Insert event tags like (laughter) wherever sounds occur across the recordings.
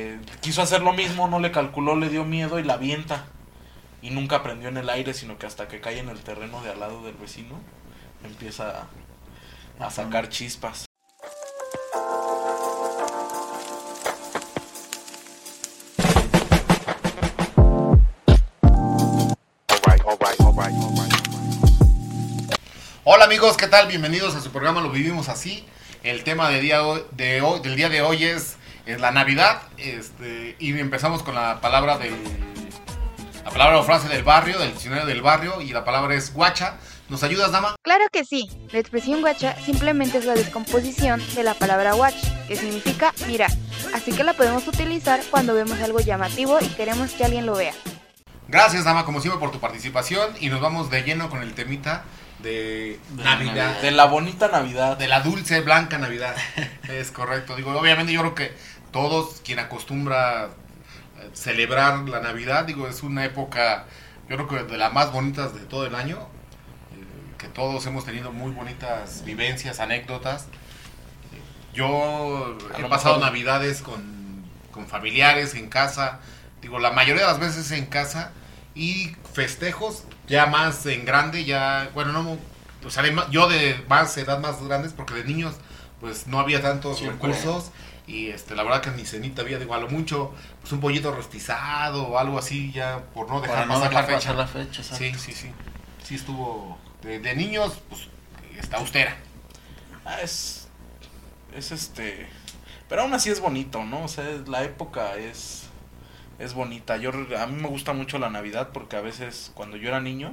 Eh, quiso hacer lo mismo, no le calculó, le dio miedo y la avienta. Y nunca prendió en el aire, sino que hasta que cae en el terreno de al lado del vecino, empieza a, a sacar chispas. Hola amigos, ¿qué tal? Bienvenidos a su programa Lo Vivimos Así. El tema de día hoy- de hoy, del día de hoy es, es la Navidad. Este, y empezamos con la palabra del, la palabra o frase del barrio, del diccionario del barrio. Y la palabra es guacha. ¿Nos ayudas, dama? Claro que sí. La expresión guacha simplemente es la descomposición de la palabra watch, que significa mirar. Así que la podemos utilizar cuando vemos algo llamativo y queremos que alguien lo vea. Gracias, dama, como siempre, por tu participación. Y nos vamos de lleno con el temita de, De Navidad. De la bonita Navidad. De la dulce, blanca Navidad. (laughs) es correcto. Digo, obviamente yo creo que todos quien acostumbra eh, celebrar la Navidad, digo, es una época, yo creo que de las más bonitas de todo el año. eh, que todos hemos tenido muy bonitas vivencias, anécdotas. Yo he pasado navidades con, con familiares en casa. Digo, la mayoría de las veces en casa. Y festejos ya más en grande, ya, bueno, no, o sea, de ma- yo de más edad más grandes, porque de niños, pues no había tantos Siempre. recursos. Y este, la verdad que ni cenita había, digo, a lo mucho, pues un pollito rostizado o algo así, ya por no dejar Para no pasar dejar la fecha. pasar la fecha, exacto. Sí, sí, sí. Sí estuvo. De, de niños, pues está austera. Ah, es. Es este. Pero aún así es bonito, ¿no? O sea, la época es. Es bonita. Yo, a mí me gusta mucho la Navidad porque a veces cuando yo era niño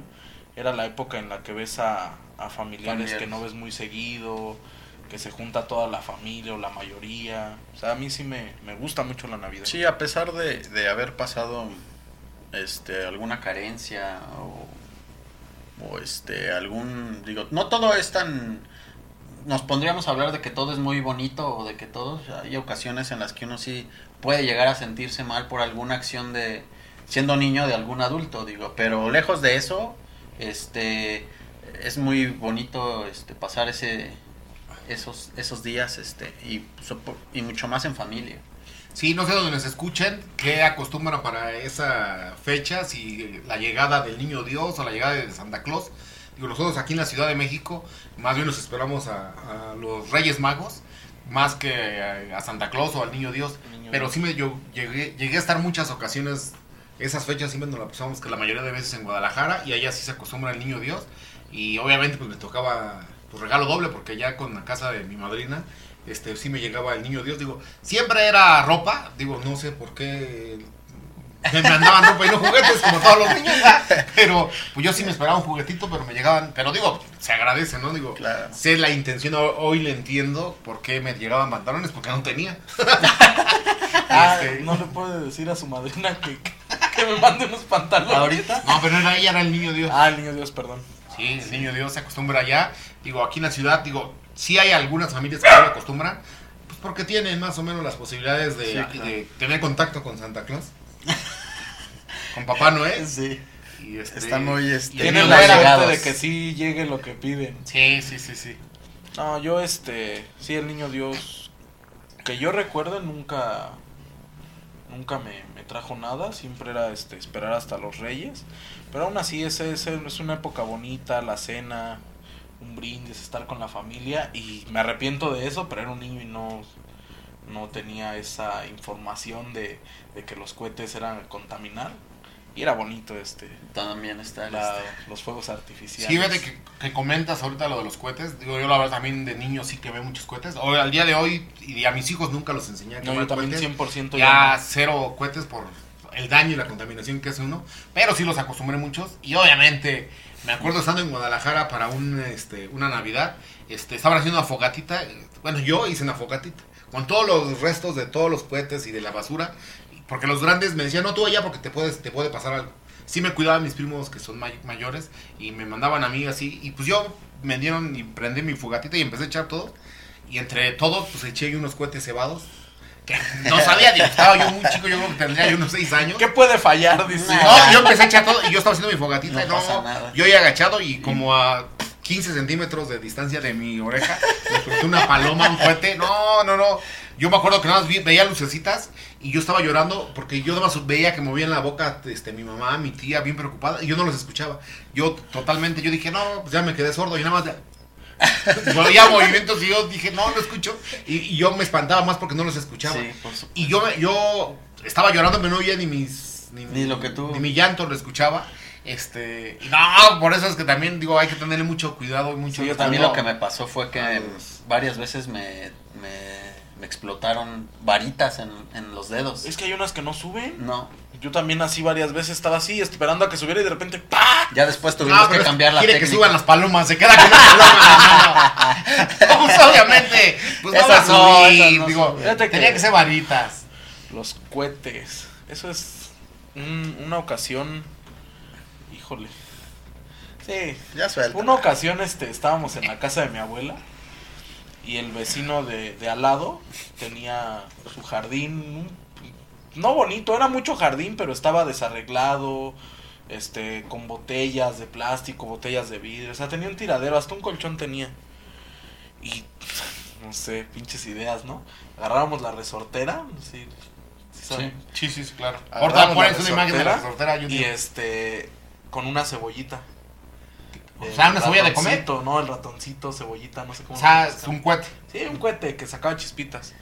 era la época en la que ves a, a familiares, que Familiares. no ves muy seguido, que se junta toda la familia o la mayoría. O sea, a mí sí me, me gusta mucho la Navidad. Sí, a pesar de, de haber pasado este alguna carencia o, o, este algún digo, no todo es tan nos pondríamos a hablar de que todo es muy bonito o de que todo hay ocasiones en las que uno sí puede llegar a sentirse mal por alguna acción de siendo niño de algún adulto, digo, pero lejos de eso, este es muy bonito este pasar ese esos esos días este y y mucho más en familia. Sí, no sé dónde nos escuchen, qué acostumbran para esa fecha, si la llegada del niño Dios o la llegada de Santa Claus. Digo, nosotros aquí en la Ciudad de México, más bien nos esperamos a, a los Reyes Magos, más que a, Santa Claus o al niño Dios. Niño Pero Dios. sí me yo llegué, llegué a estar muchas ocasiones, esas fechas siempre nos la pasamos que la mayoría de veces en Guadalajara y allá sí se acostumbra el niño Dios. Y obviamente pues me tocaba pues, regalo doble porque ya con la casa de mi madrina, este sí me llegaba el niño Dios. Digo, siempre era ropa, digo, no sé por qué me mandaban ropa y no juguetes como todos los niños. Pero pues yo sí me esperaba un juguetito, pero me llegaban, pero digo, se agradece, ¿no? Digo, Claro. sé la intención, ho- hoy le entiendo por qué me llegaban pantalones, porque no tenía. (laughs) Ah, Este, no le puede decir a su madrina que, que me mande unos pantalones. Ahorita No, pero era ella, era el niño Dios. Ah, el niño Dios, perdón. Sí, el niño Dios se acostumbra allá. Digo, aquí en la ciudad, digo, sí hay algunas familias que no lo acostumbran, pues porque tienen más o menos las posibilidades de, Sí, claro. de tener contacto con Santa Claus. con Papá Noel. (laughs) sí. Y este, Están muy, este, y Tienen la suerte de que sí llegue lo que piden. Sí, sí, sí, sí. No, yo este, sí, el niño Dios, que yo recuerde nunca, nunca me, me trajo nada, siempre era este, esperar hasta los reyes, pero aún así es, es, es una época bonita, la cena, un brindis, estar con la familia, y me arrepiento de eso, pero era un niño y no, no tenía esa información de, de que los cohetes eran contaminar, y era bonito este, También está el la- este, los fuegos artificiales. Sí, fíjate que, que comentas ahorita lo de los cohetes. Digo, yo la verdad también de niño sí que veo muchos cohetes. Hoy, al día de hoy, y a mis hijos nunca los enseñé a No, yo también cohetes. 100% Ya ya no. cero cohetes por el daño y la contaminación que hace uno. Pero sí los acostumbré muchos. Y obviamente, me acuerdo estando en Guadalajara para un, este, una Navidad. Este, estaban haciendo una fogatita. Bueno, yo hice una fogatita. Con todos los restos de todos los cohetes y de la basura. Porque los grandes me decían, no, tú allá porque te, puedes, te puede pasar algo. Sí me cuidaban mis primos que son may- mayores. Y me mandaban a mí así. Y pues yo me dieron y prendí mi fogatita y empecé a echar todo. Y entre todos, pues eché unos cohetes cebados. Que no sabía, estaba yo muy chico, yo creo que tendría yo unos 6 años. ¿Qué puede fallar? Dice. No, yo empecé a echar todo y yo estaba haciendo mi fogatita. No y no, pasa nada. Yo ya agachado y como a 15 centímetros de distancia de mi oreja, me una paloma, un cohete. No, no, no. Yo me acuerdo que nada más vi- veía lucecitas y yo estaba llorando porque yo nada más veía que movían la boca este, mi mamá, mi tía, bien preocupada, y yo no los escuchaba. Yo totalmente, yo dije, no, pues ya me quedé sordo y nada más... de- (laughs) Veía movimientos y yo dije, no, no escucho. Y, y yo me espantaba más porque no los escuchaba. Sí, por supuesto. Y yo, yo estaba llorando, pero no oía ni mis. Ni, Ni lo que tú- Ni mi llanto lo escuchaba. Este. No, por eso es que también digo, hay que tenerle mucho cuidado y mucho. Sí, yo también lo que me pasó fue que varias veces me, me, me explotaron varitas en, en los dedos. Es que hay unas que no suben. No, Yo también así varias veces estaba así, esperando a que subiera y de repente ¡pah! ya después tuvimos que cambiar la quiere técnica. que suban las palomas, se queda con una paloma. en la (laughs) mano. (laughs) Pues obviamente, pues no Esas va a no, subir. esas no digo, tenía que- que ser varitas. Los cohetes. Eso es un- una ocasión. Híjole. Sí. Ya suelta. Una ocasión este, estábamos en la casa de mi abuela. Y el vecino de, de al lado tenía su jardín. No bonito, era mucho jardín, pero estaba desarreglado. Este, con botellas de plástico, botellas de vidrio. O sea, tenía un tiradero, hasta un colchón tenía. Y no sé, pinches ideas, ¿no? Agarrábamos la resortera, sí, sí. Sí, sí, claro. Ahorita pones una imagen de la resortera resortera. yo Y este, con una cebollita. O El sea, una cebolla de comer. ratoncito, No, el ratoncito, cebollita, no sé cómo O sea, es un cohete. Sí, un cohete que sacaba chispitas.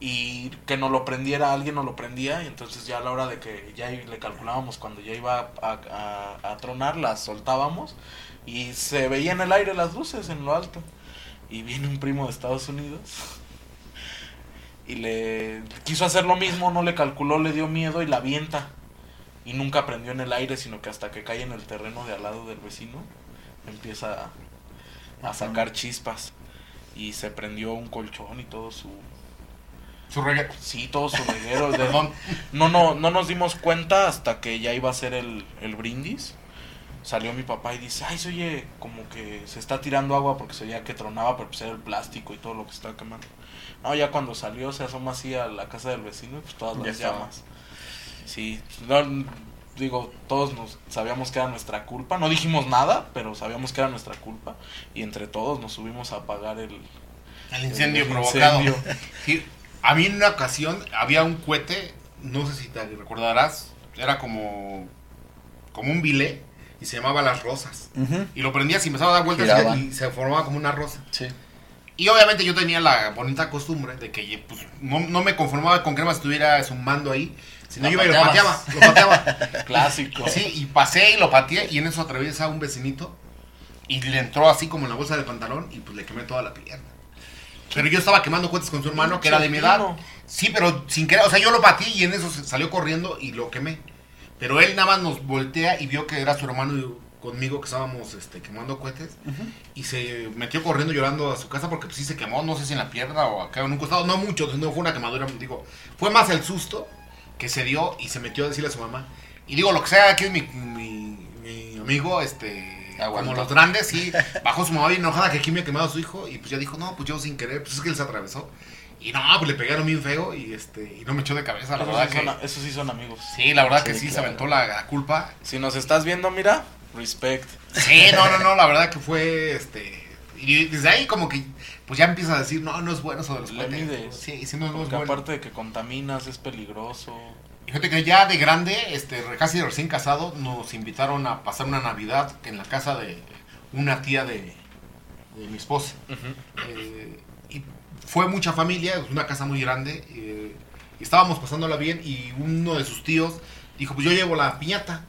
Y que no lo prendiera, alguien no lo prendía. Y entonces ya a la hora de que ya le calculábamos cuando ya iba a, a- a tronar, las soltábamos. Y se veía en el aire las luces en lo alto. Y viene un primo de Estados Unidos. Y le quiso hacer lo mismo, no le calculó, le dio miedo y la avienta. Y nunca prendió en el aire, sino que hasta que cae en el terreno de al lado del vecino, empieza a, sacar chispas. Y se prendió un colchón y todo su... Su. Sí, todo su reguero. de- Perdón. no, no, no nos dimos cuenta hasta que ya iba a ser el, el brindis. Salió mi papá y dice, ay, se oye como que se está tirando agua porque se oía que tronaba, pero pues era el plástico y todo lo que estaba quemando. No, ya cuando salió se asoma así a la casa del vecino y pues todas Ya las estaba. llamas. Sí, no, digo, todos nos sabíamos que era nuestra culpa. No dijimos nada, pero sabíamos que era nuestra culpa. Y entre todos nos subimos a apagar el, El incendio el provocado. incendio. (laughs) Sí, a mí en una ocasión había un cohete, no sé si te recordarás, era como, como un bilé y se llamaba Las Rosas. Y lo prendías y empezaba a dar vueltas Giraba. y, se formaba como una rosa. Sí. Y obviamente yo tenía la bonita costumbre de que pues, no, no me conformaba con que nada más estuviera zumbando ahí, sino Lo yo iba y lo pateaba, (laughs) lo pateaba. clásico. Sí, y pasé y lo pateé y en eso atraviesa un vecinito y le entró así como en la bolsa del pantalón y pues le quemé toda la pierna. Pero yo estaba quemando cohetes con su hermano que era de mi edad. Sí, pero sin querer, o sea, yo lo batí y en eso salió corriendo y lo quemé. Pero él nada más nos voltea y vio que era su hermano y conmigo que estábamos este, quemando cohetes y se metió corriendo llorando a su casa porque pues sí se quemó, no sé si en la pierna o acá en un costado, no mucho, no fue una quemadura, digo, fue más el susto que se dio y se metió a decirle a su mamá. Y digo, lo que sea, aquí es mi, mi, mi amigo, este, Aguantó. como los grandes, sí, bajó su mamá bien enojada que aquí me ha quemado a su hijo y pues ya dijo, no, pues yo sin querer, pues es que él se atravesó. Y no, pues le pegaron bien feo y este y no me echó de cabeza, la verdad sí, que... son, esos sí son amigos. Sí, la verdad que Sí, se aventó la, la culpa. Si nos estás viendo, mira, respect. Sí, no, no, no, la verdad que fue este. Y desde ahí como que pues ya empieza a decir, no, no es bueno eso de los cohetes. mides. Sí, sí, no, no es Porque bueno. aparte de que contaminas, es peligroso. Fíjate que ya de grande, este, casi recién casado, nos invitaron a pasar una Navidad en la casa de una tía de, de mi esposa. Eh, y fue mucha familia, es una casa muy grande. eh, y estábamos pasándola bien y uno de sus tíos dijo, pues yo llevo la piñata.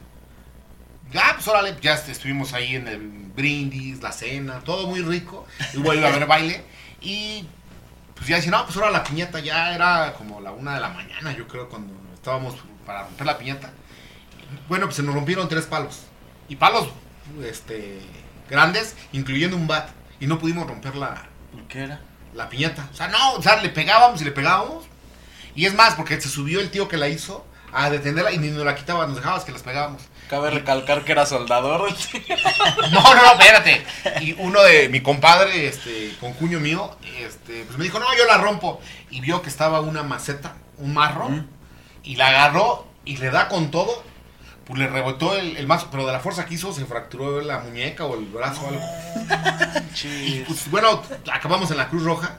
Ya, pues órale, ya est- estuvimos ahí en el brindis, la cena, todo muy rico. Y luego iba a haber baile. Y pues ya dice, no, pues ahora la piñata ya era como la una de la mañana, yo creo, cuando estábamos para romper la piñata. Bueno, pues se nos rompieron tres palos. Y palos, este, grandes, incluyendo un bat. Y no pudimos romper la, ¿Por qué era? la piñata. O sea, no, o sea, le pegábamos y le pegábamos. Y es más, porque se subió el tío que la hizo a detenerla y ni nos la quitaba, nos dejabas que las pegábamos. Cabe recalcar que era soldador. (laughs) No, no, no, espérate. Y uno de mi compadre, este, con cuño mío, este, pues me dijo, no, yo la rompo. Y vio que estaba una maceta, un marro, Ujú. y la agarró y le da con todo. Pues le rebotó el, el mazo, pero de la fuerza que hizo se fracturó la muñeca o el brazo o algo. Y pues bueno, acabamos en la Cruz Roja.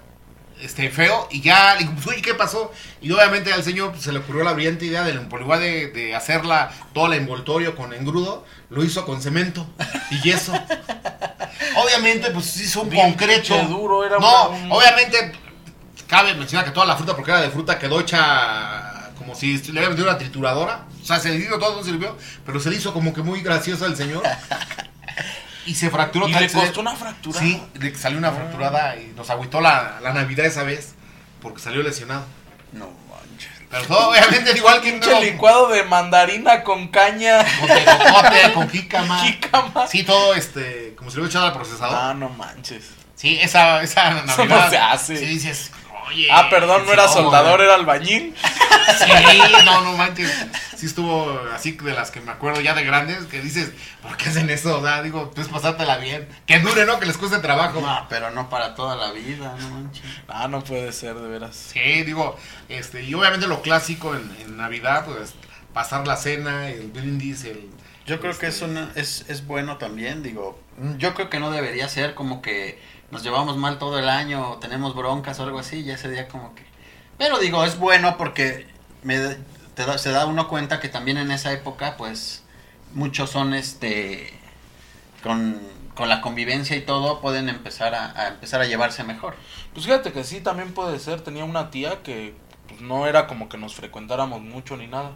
Este, feo, y ya, le digo, pues, oye, ¿qué pasó? Y obviamente al señor pues, se le ocurrió la brillante idea de, en lugar de, de hacerla todo el envoltorio con engrudo, lo hizo con cemento y yeso. (laughs) obviamente, pues hizo un Bien concreto. pinche duro, era no, una- un- obviamente, cabe mencionar que toda la fruta, porque era de fruta, quedó hecha como si le hubiera metido una trituradora. O sea, se le hizo todo, no sirvió, pero se le hizo como que muy gracioso al señor. (laughs) Y se fracturó. Y le costó una fractura. Sí, le salió una fracturada y nos agüitó la, la Navidad esa vez porque salió lesionado. No manches. Pero todo, obviamente, (laughs) igual que Pinche licuado de mandarina con caña. Con tejocote, con jícama. Jícama. Sí, todo este, como si lo hubiera echado al procesador. Ah, no manches. Sí, esa, esa Navidad. Eso no se hace. Sí, dices, oye. Ah, perdón, no era soldador, era albañil. Sí, no, no manches. Sí estuvo así de las que me acuerdo ya de grandes, que dices, ¿por qué hacen eso? O sea, digo, pues pasártela bien. Que dure, ¿no? Que les cueste trabajo. No, pero no para toda la vida, no manches. Ah, no puede ser, de veras. Sí, digo, este, y obviamente lo clásico en, en Navidad, pues pasar la cena, el brindis, el... Yo creo que es, este, una, es, es bueno también, digo, yo creo que no debería ser como que nos llevamos mal todo el año, tenemos broncas o algo así, ya ese día como que... Pero digo, es bueno porque me, da- se da uno cuenta que también en esa época, pues, muchos son, este, con, con la convivencia y todo, pueden empezar a, a empezar a llevarse mejor. Pues fíjate que sí, también puede ser. Tenía una tía que pues, no era como que nos frecuentáramos mucho ni nada.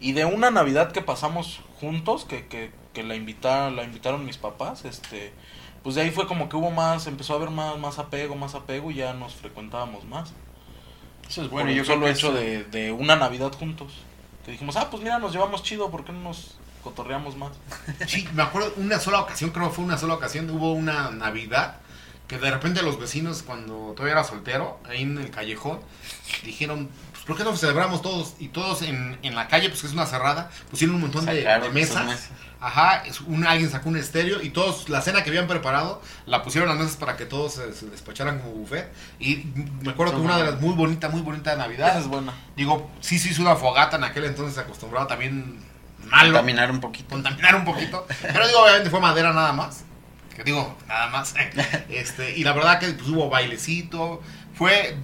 Y de una Navidad que pasamos juntos, que, que, que la, invitaron, la invitaron mis papás, este, pues de ahí fue como que hubo más, empezó a haber más, más apego, más apego y ya nos frecuentábamos más. Eso es Bueno, bueno, y yo creo solo que hecho de, de una Navidad juntos. Que dijimos, ah, pues mira, nos llevamos chido, ¿por qué no nos cotorreamos más? (laughs) Sí, me acuerdo una sola ocasión, creo que fue una sola ocasión, hubo una Navidad que de repente los vecinos, cuando todavía era soltero, ahí en el callejón, dijeron, pues ¿por qué no celebramos todos? Y todos en, en la calle, pues que es una cerrada, pusieron un montón de, de mesas. mesas. Ajá, es un, alguien sacó un estéreo y todos, la cena que habían preparado, la pusieron a las mesas para que todos se, se despacharan como buffet. Y me acuerdo que una de las muy bonita, muy bonita Navidad. Esa es buena. Digo, sí se hizo una fogata en aquel entonces, acostumbrado también malo Contaminar un poquito. contaminar un poquito. Pero digo, obviamente fue madera nada más. Que digo, nada más. (laughs) Este, y la verdad que pues, hubo bailecito. Fue.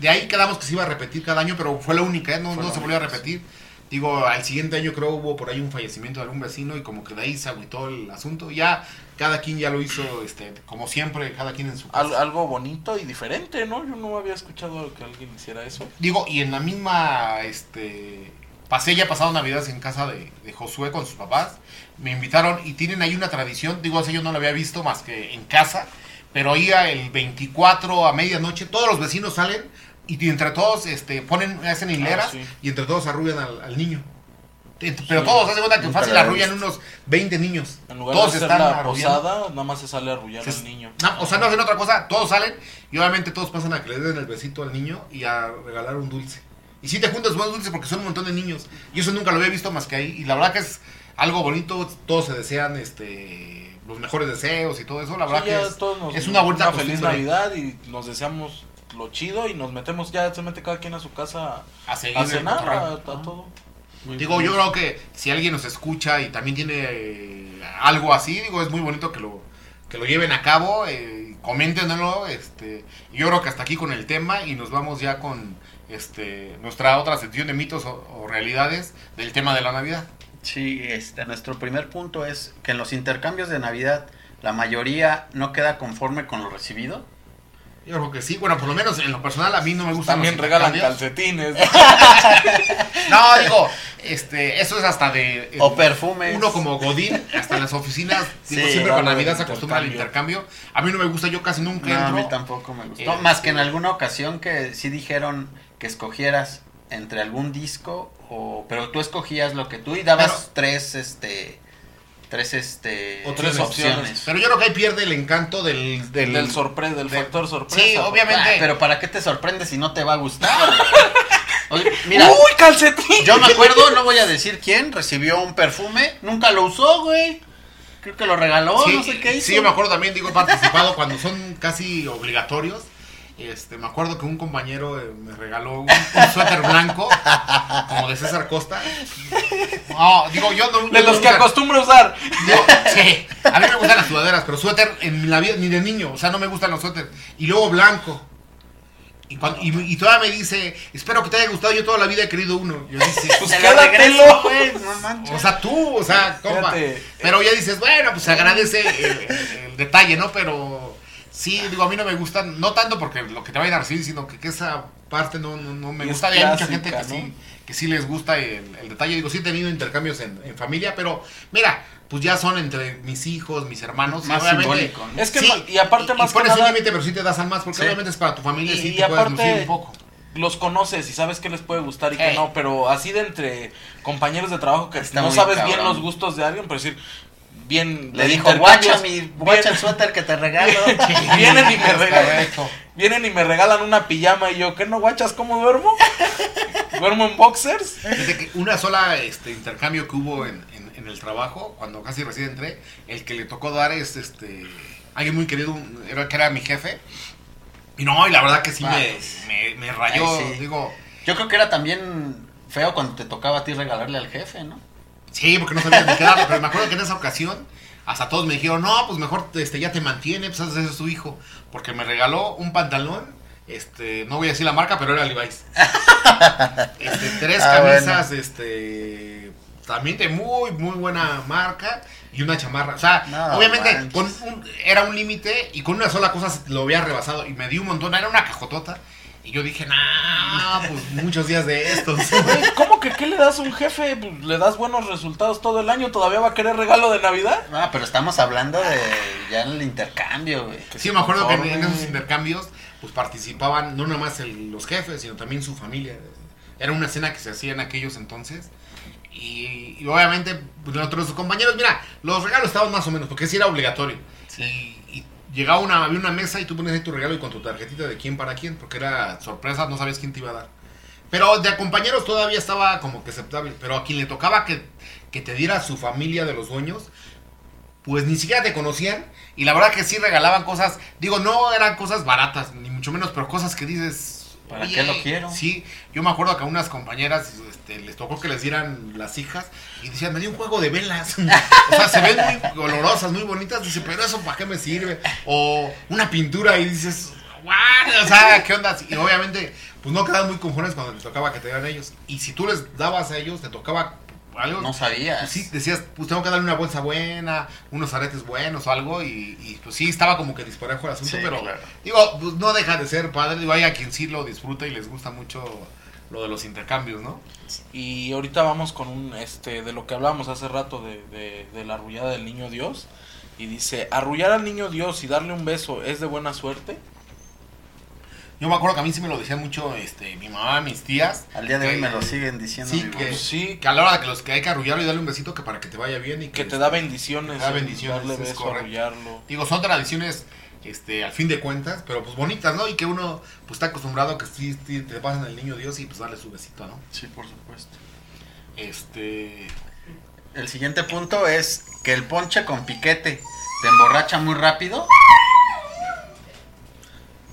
De ahí quedamos que se iba a repetir cada año, pero fue la única, ¿eh? no, no la se volvió a repetir. Digo, al siguiente año creo hubo por ahí un fallecimiento de algún vecino y como que de ahí se agüitó el asunto. Ya cada quien ya lo hizo, este, como siempre, cada quien en su casa. Al- algo bonito y diferente, ¿no? Yo no había escuchado que alguien hiciera eso. Digo, y en la misma, este, pasé ya pasado Navidades en casa de, de Josué con sus papás. Me invitaron y tienen ahí una tradición, digo, así yo no lo había visto más que en casa, pero ahí el 24 a medianoche todos los vecinos salen y entre todos este, ponen, hacen hileras Ah, sí. y entre todos arrullan al, al niño. Pero Sí, todos, haz de cuenta que fácil arrullan unos 20 niños. En lugar todos de hacer están la arrullando. posada, nada más se sale a arrullar Se- al niño. No, o sea, no hacen otra cosa, todos salen y obviamente todos pasan a que le den el besito al niño y a regalar un dulce. Y si te juntas buenos dulces porque son un montón de niños. Y eso nunca lo había visto más que ahí. Y la verdad que es algo bonito, todos se desean este los mejores deseos y todo eso. La verdad Sí, que es, es una bonita feliz costumbre. Navidad y nos deseamos lo chido y nos metemos, ya se mete cada quien a su casa a seguir a el cenar, a, todo. Digo, yo creo que si alguien nos escucha y también tiene eh, algo así, digo, es muy bonito que lo, que lo lleven a cabo, eh, coméntenlo, este, y yo creo que hasta aquí con el tema y nos vamos ya con este nuestra otra sección de mitos o, o realidades del tema de la Navidad. Sí, este, nuestro primer punto es que en los intercambios de Navidad la mayoría no queda conforme con lo recibido. Yo creo que sí, bueno, por lo menos en lo personal a mí no me gustan También los regalan calcetines. (laughs) No, digo, este, eso es hasta de... O perfumes. Uno como Godín, hasta en las oficinas, (laughs) digo, Sí, siempre con Navidad se acostumbra al intercambio. A mí no me gusta, yo casi nunca No, a mí tampoco me gustó. Eh, Más que en alguna ocasión que sí dijeron que escogieras entre algún disco o pero tú escogías lo que tú y dabas Pero- tres este tres este O tres opciones. Pero yo creo que ahí pierde el encanto del... del, del sorpre- del de- factor sorpresa. Sí, obviamente. Ah, pero para qué te sorprendes si no te va a gustar. (laughs) Oye, mira, ¡Uy, calcetín! yo me acuerdo, no voy a decir quién, recibió un perfume, nunca lo usó, güey. Creo que lo regaló, sí, no sé qué hizo. sí, yo me acuerdo también, digo, he participado cuando son casi obligatorios. Este, me acuerdo que un compañero eh, me regaló un, un suéter blanco, como de César Costa. No, digo, yo no. De yo los que acostumbro usar. Digo, sí, a mí me gustan las sudaderas, pero suéter en la vida, ni de niño, o sea, no me gustan los suéteres. Y luego blanco. Y, cuando, y, y todavía me dice, espero que te haya gustado, yo toda la vida he querido uno. Yo dice, Pues Te lo quédatelo. güey, no manches. o sea, tú, o sea, compa. Pero ya dices, bueno, pues agradece el, el detalle, ¿no? Pero sí, digo, a mí no me gusta, no tanto porque lo que te vayan a recibir, sino que, que esa parte no, no, no me Y es gusta. Y hay mucha clásica, gente que ¿no? sí, que sí les gusta el, el detalle. Digo, sí he tenido intercambios en, en familia, pero mira, pues ya son entre mis hijos, mis hermanos. y Más obviamente, simbólico, ¿no? Es que y aparte y más que pones nada- un límite, pero sí te das al más, porque Sí. obviamente es para tu familia, Y- sí y te puedes aparte- lucir un poco. los conoces y sabes qué les puede gustar y qué Ey. no, pero así de entre compañeros de trabajo que Está no sabes bien los gustos de alguien, pero decir, bien... Le dijo, guacha, mi, guacha el suéter que te regalo. (laughs) (laughs) Vienen y me regalan, correcto. vienen y me regalan una pijama y yo, ¿qué no guachas cómo duermo? (laughs) ¿Duermo en boxers? Fíjate que una sola este, intercambio que hubo en, en- en el trabajo, cuando casi recién entré, el que le tocó dar es este alguien muy querido, era, que era mi jefe. Y no, y la verdad que sí Ah, me, me, me rayó, Ay, sí. digo, Yo creo que era también feo cuando te tocaba a ti regalarle al jefe, ¿no? Sí, porque no sabía ni qué darle, pero me acuerdo que en esa ocasión hasta todos me dijeron, no, pues mejor este, ya te mantiene, pues ese es su hijo, porque me regaló un pantalón, este, no voy a decir la marca, pero era Levi's. (laughs) Este, tres Ah, camisas, este, también de muy, muy buena marca y una chamarra. O sea, No, obviamente con un- era un límite y con una sola cosa lo había rebasado y me dio un montón, era una cajotota. Y yo dije, nah, pues muchos días de estos. (laughs) ¿Cómo que qué le das a un jefe? Pues, Le das buenos resultados todo el año, ¿todavía va a querer regalo de Navidad? Ah, pero estamos hablando de ya en el intercambio, güey. Sí, me acuerdo que en, esos intercambios pues participaban no nada más el- los jefes, sino también su familia. Era una escena que se hacía en aquellos entonces. Y, y obviamente pues, nuestros compañeros, mira, los regalos estaban más o menos, porque sí era obligatorio. Y llegaba una, había una mesa y tú ponías ahí tu regalo y con tu tarjetita de quién para quién, porque era sorpresa, no sabías quién te iba a dar. Pero de compañeros todavía estaba como que aceptable. Pero a quien le tocaba que, que te diera su familia de los dueños, pues ni siquiera te conocían. Y la verdad que sí regalaban cosas. Digo, no eran cosas baratas, ni mucho menos, pero cosas que dices. ¿Para "Oye". qué lo quiero? Sí, yo me acuerdo que a unas compañeras este, les tocó que les dieran las hijas y decían, me dio un juego de velas. (laughs) o sea, se ven muy olorosas, muy bonitas. Dice, pero eso para qué me sirve. O una pintura y dices, "What?". O sea, ¿qué onda? Y obviamente, pues no quedaban muy conformes cuando les tocaba que te dieran ellos. Y si tú les dabas a ellos, te tocaba algo. No sabías. Pues sí, decías, pues tengo que darle una bolsa buena, unos aretes buenos o algo, y, y, pues sí, estaba como que disparejo el asunto, Sí, pero claro. digo, pues no deja de ser padre, digo, hay a quien sí lo disfruta y les gusta mucho lo de los intercambios, ¿no? Y ahorita vamos con un, este, de lo que hablábamos hace rato de, de, de la arrullada del niño Dios. Y dice, arrullar al niño Dios y darle un beso es de buena suerte. Yo me acuerdo que a mí sí me lo decían mucho este, mi mamá, mis tías. Al día de hoy me lo siguen diciendo. Sí, que. Sí. que a la hora de que, los, que hay que arrullarlo y darle un besito que para que te vaya bien y que, Que te da bendiciones. te da bendiciones, Darle es beso, arrullarlo. Digo, son tradiciones, este, al fin de cuentas, pero pues bonitas, ¿no? Y que uno pues está acostumbrado a que sí, sí te pasan el niño Dios y pues darle su besito, ¿no? Sí, por supuesto. Este, El siguiente punto es que el ponche con piquete te emborracha muy rápido.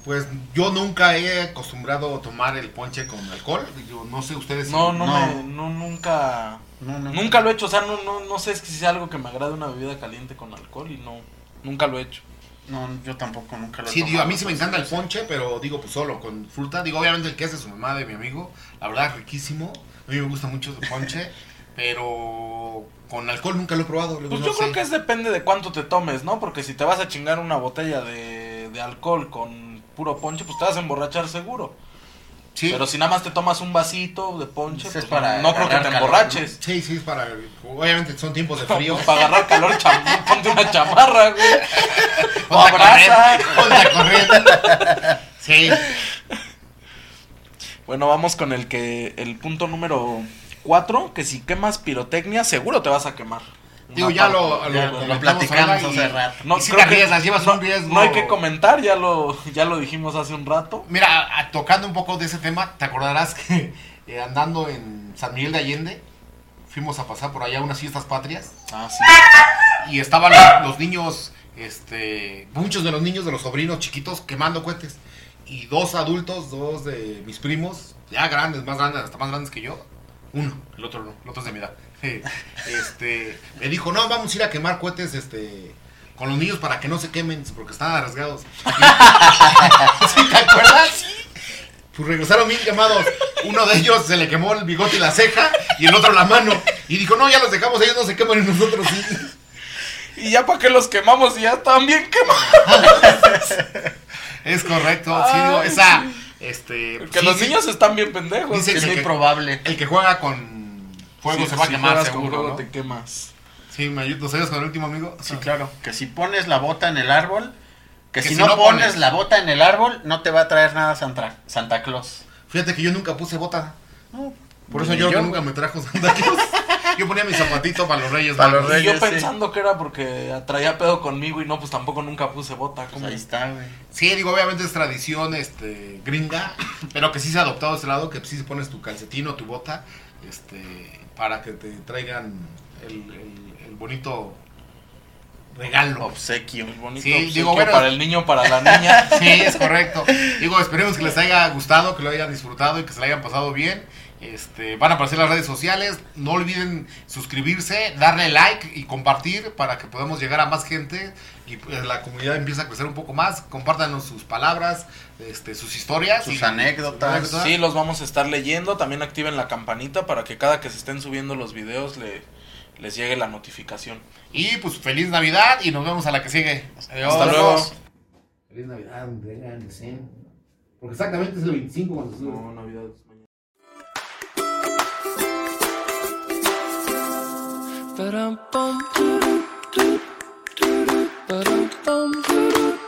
Pues yo nunca he acostumbrado a tomar el ponche con alcohol. Yo no sé ustedes. si- No, no, No. me, no, nunca, No, no. nunca lo he hecho. O sea, no, no, no sé si sea algo que me agrade una bebida caliente con alcohol y no, nunca lo he hecho. No, yo tampoco, nunca lo he Sí, digo, a tomado, mí sí me encanta el ponche, pero digo, pues solo, con fruta. Digo, obviamente el que hace su mamá de mi amigo, la verdad, riquísimo. A mí me gusta mucho el ponche, (laughs) pero con alcohol nunca lo he probado. luego Pues no yo creo sé. que es depende de cuánto te tomes, ¿no? Porque si te vas a chingar una botella de, de alcohol con puro ponche, pues te vas a emborrachar seguro. Sí, Pero si nada más te tomas un vasito de ponche, Pues es para no creo que te calor, emborraches. sí, sí, es para. Obviamente son tiempos de (laughs) frío. Pues para agarrar calor, cham- ponte una chamarra, güey. (laughs) O abraza. correr. (laughs) Sí, Bueno, vamos con el que el punto número 4, que si quemas pirotecnia, seguro te vas a quemar. Digo, ya lo, lo, platicamos hace rato. No, y si creo te que- arriesgas, llevas no, un riesgo. no hay que comentar, ya lo, ya lo dijimos hace un rato. Mira, a- tocando un poco de ese tema, te acordarás que (laughs) eh, andando en San Miguel de Allende, fuimos a pasar por allá unas fiestas patrias Ah, sí. y estaban los, los niños, este, muchos de los niños de los sobrinos chiquitos quemando cohetes y dos adultos, dos de mis primos, ya grandes, más grandes, hasta más grandes que yo, uno, el otro no, el otro es de mi edad, este, me dijo, no, vamos a ir a quemar cohetes, este, con los niños para que no se quemen porque están arriesgados. (laughs) ¿Sí te acuerdas? Pues regresaron bien quemados. Uno de ellos se le quemó el bigote y la ceja y el otro la mano. Y dijo, no, ya los dejamos, ellos no se queman y nosotros sí. Y ya para que los quemamos y ya están bien quemados. (laughs) Es correcto, sí, digo, Ay, esa, este... Que sí, los sí, niños están bien pendejos. Dice Es que- muy probable. El que juega con fuego se va a si quemar con seguro, fuego ¿no? te quemas. Sí, me ayudas, ¿nos ayudas con el último amigo? Sí, claro. Que si pones la bota en el árbol, que, Que si, si no, no pones pones. la bota en el árbol, no te va a traer nada Santa, Santa Claus. Fíjate que yo nunca puse bota. Por eso yo, yo, nunca me trajo Santa Claus. Yo ponía mi zapatito para los reyes. Para los Y Reyes, yo sí. pensando que era porque traía pedo conmigo y no, pues tampoco nunca puse bota. Pues ahí está, güey. Sí, digo, obviamente es tradición este, gringa, pero que sí se ha adoptado este lado, que sí pones tu calcetín o tu bota este, para que te traigan el, el- el bonito regalo. Obsequio. Bonito Sí, obsequio digo, bueno. para el niño, para la niña. (laughs) Sí, es correcto. Digo, esperemos que les haya gustado, que lo hayan disfrutado y que se lo hayan pasado bien. Este, van a aparecer las redes sociales. No olviden suscribirse, darle like y compartir para que podamos llegar a más gente y pues, la comunidad empiece a crecer un poco más. Compártanos sus palabras, este, sus historias, Sus y- anécdotas. Sí, los vamos a estar leyendo. También activen la campanita para que cada que se estén subiendo los videos le, les llegue la notificación. Y pues feliz Navidad y nos vemos a la que sigue. Adiós. Hasta luego. Feliz Navidad, deseen. Porque exactamente es el 25 cuando se sube. No, Navidad Ba-dum-bum, doo-doo, doo-doo, ba-dum-bum, doo-doo.